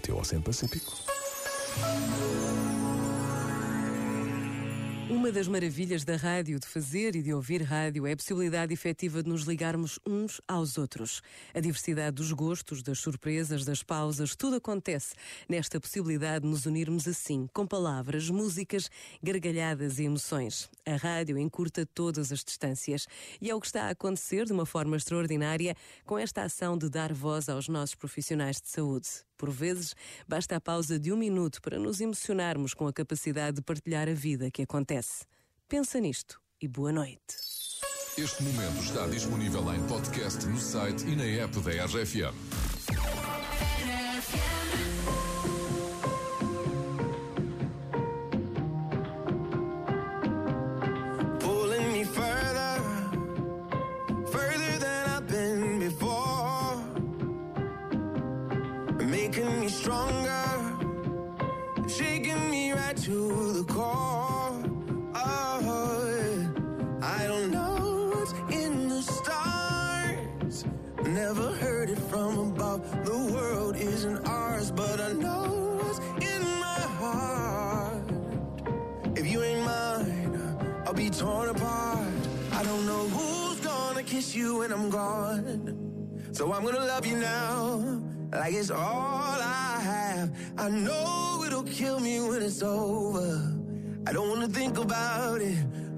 teu Oceano Pacífico. Uma das maravilhas da rádio, de fazer e de ouvir rádio, é a possibilidade efetiva de nos ligarmos uns aos outros. A diversidade dos gostos, das surpresas, das pausas, tudo acontece nesta possibilidade de nos unirmos assim, com palavras, músicas, gargalhadas e emoções. A rádio encurta todas as distâncias e é o que está a acontecer de uma forma extraordinária com esta ação de dar voz aos nossos profissionais de saúde. Por vezes, basta a pausa de um minuto para nos emocionarmos com a capacidade de partilhar a vida que acontece. Pensa nisto e boa noite. Este momento está disponível em podcast no site e na app da RFM. pulling me further, further than I've been before, making me stronger, shaking me right to the core. What's in the stars, never heard it from above. The world isn't ours, but I know what's in my heart. If you ain't mine, I'll be torn apart. I don't know who's gonna kiss you when I'm gone. So I'm gonna love you now, like it's all I have. I know it'll kill me when it's over. I don't wanna think about it.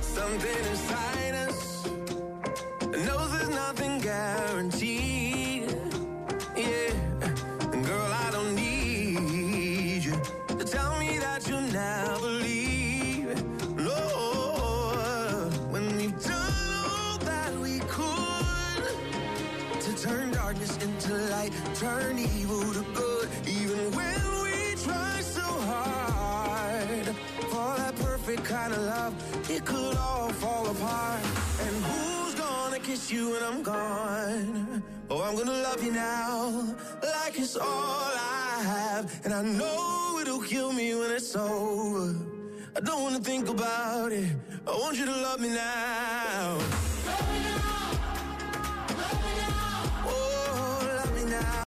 Something inside us knows there's nothing guaranteed. Yeah, and girl, I don't need you to tell me that you'll never leave. No, when we've done all that we could to turn darkness into light, turn evil to good, it could all fall apart. And who's gonna kiss you when I'm gone? Oh, I'm gonna love you now, like it's all I have. And I know it'll kill me when it's over. I don't wanna think about it. I want you to love me now.